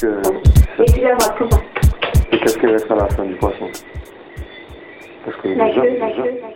qu'est-ce que. Excusez-moi, comment Et qu'est-ce qu'il reste à la fin du poisson? Parce que La déjà, queue, la queue, la queue.